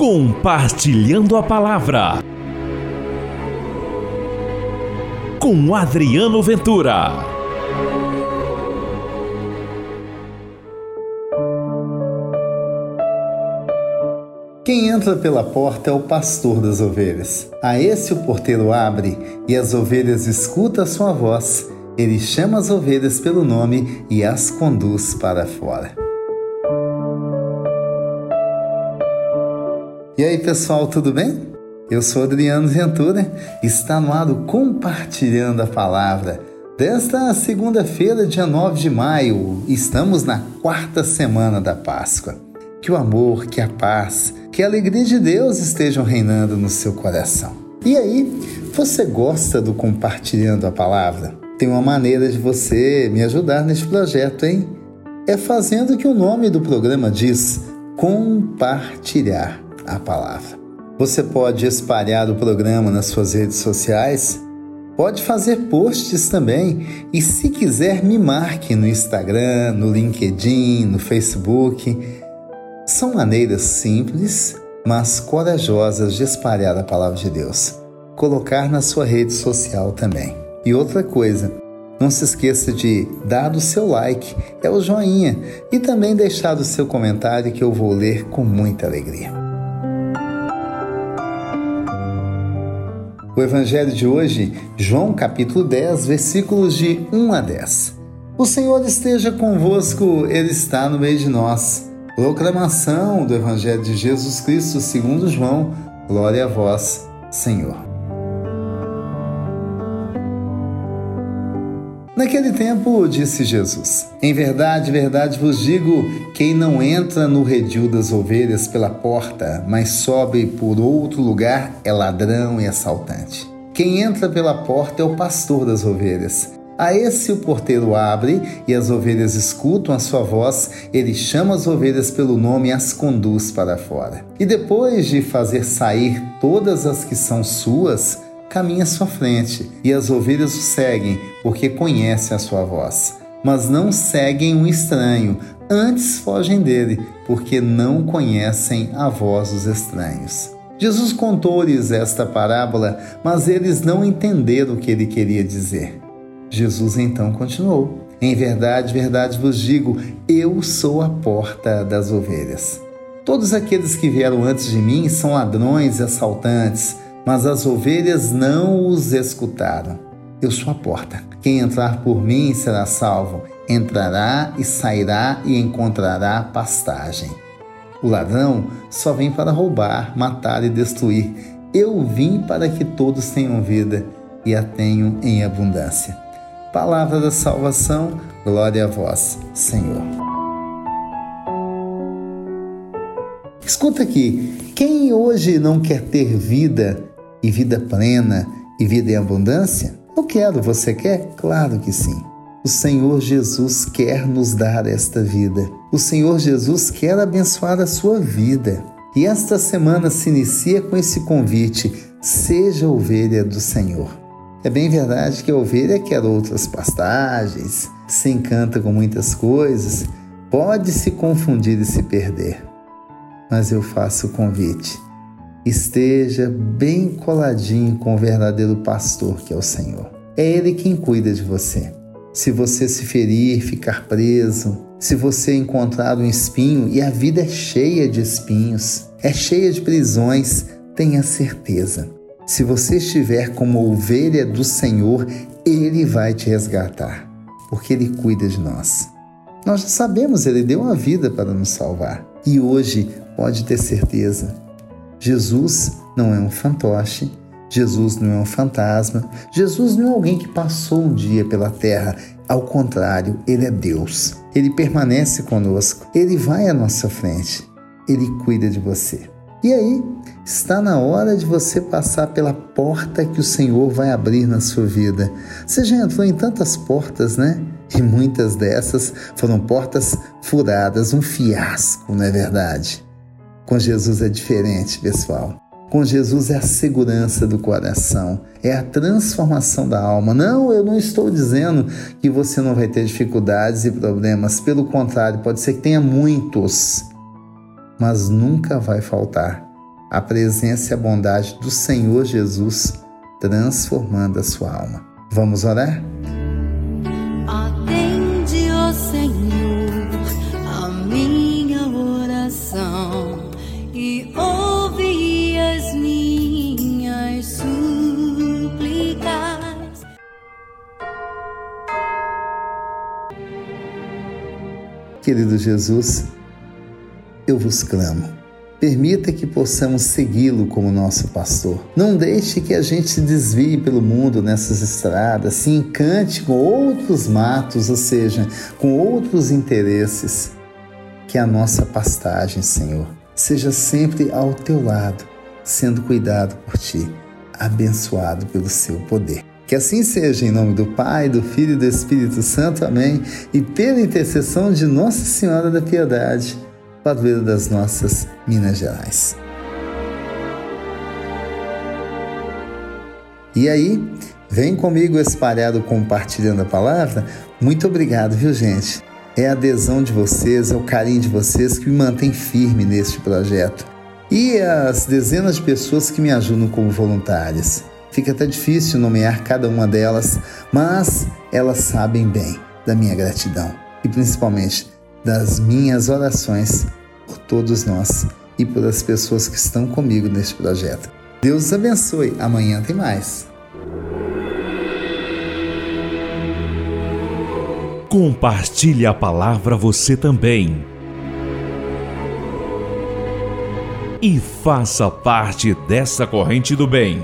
Compartilhando a Palavra com Adriano Ventura. Quem entra pela porta é o pastor das ovelhas. A esse o porteiro abre e as ovelhas escutam a sua voz. Ele chama as ovelhas pelo nome e as conduz para fora. E aí, pessoal, tudo bem? Eu sou Adriano Ventura, está no ar Compartilhando a Palavra. Desta segunda-feira, dia 9 de maio, estamos na quarta semana da Páscoa. Que o amor, que a paz, que a alegria de Deus estejam reinando no seu coração. E aí, você gosta do Compartilhando a Palavra? Tem uma maneira de você me ajudar neste projeto, hein? É fazendo o que o nome do programa diz: compartilhar a palavra. Você pode espalhar o programa nas suas redes sociais, pode fazer posts também e, se quiser, me marque no Instagram, no LinkedIn, no Facebook. São maneiras simples, mas corajosas de espalhar a palavra de Deus. Colocar na sua rede social também. E outra coisa, não se esqueça de dar o seu like, é o joinha, e também deixar o seu comentário que eu vou ler com muita alegria. O evangelho de hoje, João capítulo 10, versículos de 1 a 10. O Senhor esteja convosco, ele está no meio de nós. Proclamação do evangelho de Jesus Cristo, segundo João. Glória a vós, Senhor. Naquele tempo, disse Jesus: Em verdade, verdade vos digo: quem não entra no redil das ovelhas pela porta, mas sobe por outro lugar, é ladrão e assaltante. Quem entra pela porta é o pastor das ovelhas. A esse o porteiro abre e as ovelhas escutam a sua voz. Ele chama as ovelhas pelo nome e as conduz para fora. E depois de fazer sair todas as que são suas, caminha à sua frente, e as ovelhas o seguem, porque conhecem a sua voz. Mas não seguem um estranho, antes fogem dele, porque não conhecem a voz dos estranhos. Jesus contou-lhes esta parábola, mas eles não entenderam o que ele queria dizer. Jesus então continuou: Em verdade, verdade vos digo, eu sou a porta das ovelhas. Todos aqueles que vieram antes de mim são ladrões e assaltantes mas as ovelhas não os escutaram. Eu sou a porta. Quem entrar por mim será salvo. Entrará e sairá e encontrará pastagem. O ladrão só vem para roubar, matar e destruir. Eu vim para que todos tenham vida e a tenham em abundância. Palavra da salvação, glória a vós, Senhor. Escuta aqui, quem hoje não quer ter vida e vida plena e vida em abundância? Eu quero, você quer? Claro que sim. O Senhor Jesus quer nos dar esta vida. O Senhor Jesus quer abençoar a sua vida. E esta semana se inicia com esse convite: seja ovelha do Senhor. É bem verdade que a ovelha quer outras pastagens, se encanta com muitas coisas, pode se confundir e se perder. Mas eu faço o convite esteja bem coladinho com o verdadeiro pastor que é o Senhor. É Ele quem cuida de você. Se você se ferir, ficar preso, se você encontrar um espinho, e a vida é cheia de espinhos, é cheia de prisões, tenha certeza. Se você estiver como ovelha do Senhor, Ele vai te resgatar, porque Ele cuida de nós. Nós já sabemos, Ele deu a vida para nos salvar. E hoje, pode ter certeza, Jesus não é um fantoche, Jesus não é um fantasma, Jesus não é alguém que passou um dia pela terra. Ao contrário, ele é Deus. Ele permanece conosco, ele vai à nossa frente, ele cuida de você. E aí, está na hora de você passar pela porta que o Senhor vai abrir na sua vida. Você já entrou em tantas portas, né? E muitas dessas foram portas furadas, um fiasco, não é verdade? Com Jesus é diferente, pessoal. com Jesus é a segurança do coração, é a transformação da alma. Não, eu não estou dizendo que você não vai ter dificuldades e problemas, pelo contrário, pode ser que tenha muitos, mas nunca vai faltar a presença e a bondade do Senhor Jesus transformando a sua alma. Vamos orar? Querido Jesus, eu vos clamo Permita que possamos segui-lo como nosso pastor. Não deixe que a gente se desvie pelo mundo nessas estradas, se encante com outros matos, ou seja, com outros interesses. Que a nossa pastagem, Senhor, seja sempre ao teu lado, sendo cuidado por ti, abençoado pelo seu poder. Que assim seja, em nome do Pai, do Filho e do Espírito Santo. Amém. E pela intercessão de Nossa Senhora da Piedade padroeiro das nossas Minas Gerais. E aí, vem comigo espalhado compartilhando a palavra? Muito obrigado, viu, gente? É a adesão de vocês, é o carinho de vocês que me mantém firme neste projeto. E as dezenas de pessoas que me ajudam como voluntárias. Fica até difícil nomear cada uma delas, mas elas sabem bem da minha gratidão e principalmente das minhas orações por todos nós e por as pessoas que estão comigo neste projeto. Deus os abençoe. Amanhã tem mais. Compartilhe a palavra você também. E faça parte dessa corrente do bem.